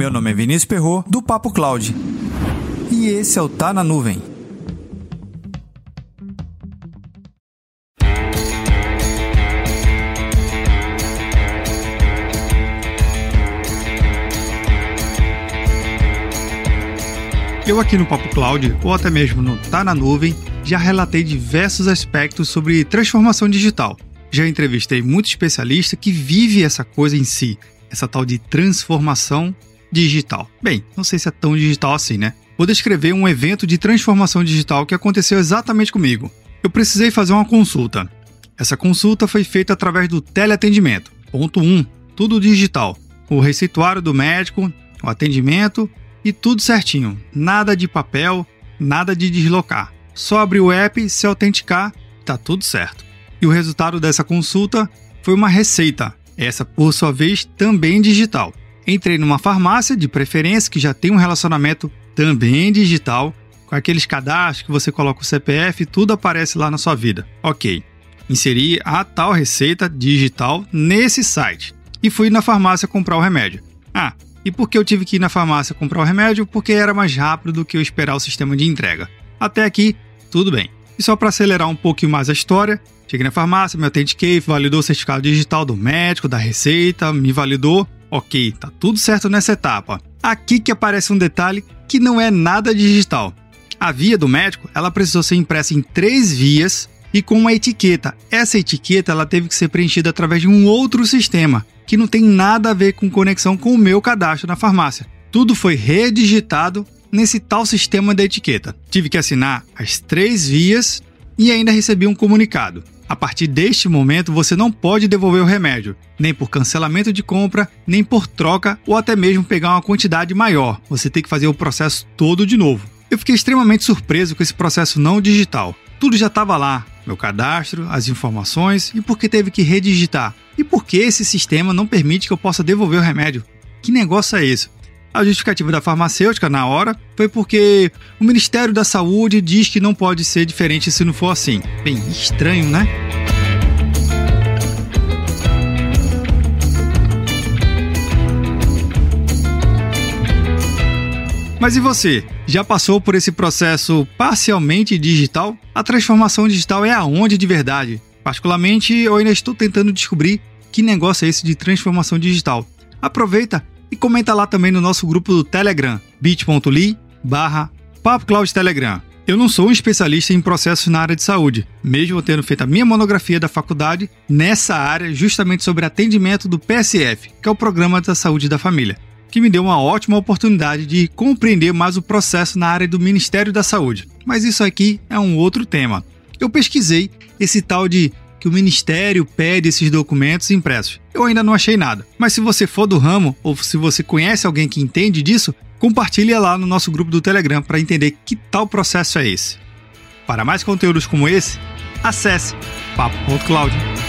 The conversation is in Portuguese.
Meu nome é Vinícius Perro do Papo Cloud. E esse é o Tá na Nuvem. Eu aqui no Papo Cloud, ou até mesmo no Tá na Nuvem, já relatei diversos aspectos sobre transformação digital. Já entrevistei muito especialista que vive essa coisa em si, essa tal de transformação digital. Bem, não sei se é tão digital assim, né? Vou descrever um evento de transformação digital que aconteceu exatamente comigo. Eu precisei fazer uma consulta. Essa consulta foi feita através do teleatendimento. Ponto 1. Um, tudo digital. O receituário do médico, o atendimento e tudo certinho. Nada de papel, nada de deslocar. Só abrir o app, se autenticar, tá tudo certo. E o resultado dessa consulta foi uma receita, essa por sua vez também digital. Entrei numa farmácia, de preferência, que já tem um relacionamento também digital, com aqueles cadastros que você coloca o CPF tudo aparece lá na sua vida. Ok. Inseri a tal receita digital nesse site e fui na farmácia comprar o remédio. Ah, e por que eu tive que ir na farmácia comprar o remédio? Porque era mais rápido do que eu esperar o sistema de entrega. Até aqui, tudo bem. E só para acelerar um pouquinho mais a história, cheguei na farmácia, me autentiquei, validou o certificado digital do médico, da receita, me validou. Ok, tá tudo certo nessa etapa. Aqui que aparece um detalhe que não é nada digital. A via do médico, ela precisou ser impressa em três vias e com uma etiqueta. Essa etiqueta ela teve que ser preenchida através de um outro sistema, que não tem nada a ver com conexão com o meu cadastro na farmácia. Tudo foi redigitado nesse tal sistema da etiqueta. Tive que assinar as três vias e ainda recebi um comunicado. A partir deste momento, você não pode devolver o remédio, nem por cancelamento de compra, nem por troca ou até mesmo pegar uma quantidade maior. Você tem que fazer o processo todo de novo. Eu fiquei extremamente surpreso com esse processo não digital. Tudo já estava lá, meu cadastro, as informações e por que teve que redigitar. E por que esse sistema não permite que eu possa devolver o remédio? Que negócio é esse? A justificativa da farmacêutica na hora foi porque o Ministério da Saúde diz que não pode ser diferente se não for assim. Bem estranho, né? Mas e você? Já passou por esse processo parcialmente digital? A transformação digital é aonde de verdade? Particularmente, eu ainda estou tentando descobrir que negócio é esse de transformação digital. Aproveita e comenta lá também no nosso grupo do Telegram, bit.ly barra Telegram. Eu não sou um especialista em processos na área de saúde, mesmo tendo feito a minha monografia da faculdade nessa área justamente sobre atendimento do PSF, que é o Programa da Saúde da Família que me deu uma ótima oportunidade de compreender mais o processo na área do Ministério da Saúde. Mas isso aqui é um outro tema. Eu pesquisei esse tal de que o Ministério pede esses documentos impressos. Eu ainda não achei nada. Mas se você for do ramo ou se você conhece alguém que entende disso, compartilhe lá no nosso grupo do Telegram para entender que tal processo é esse. Para mais conteúdos como esse, acesse papo.cloud.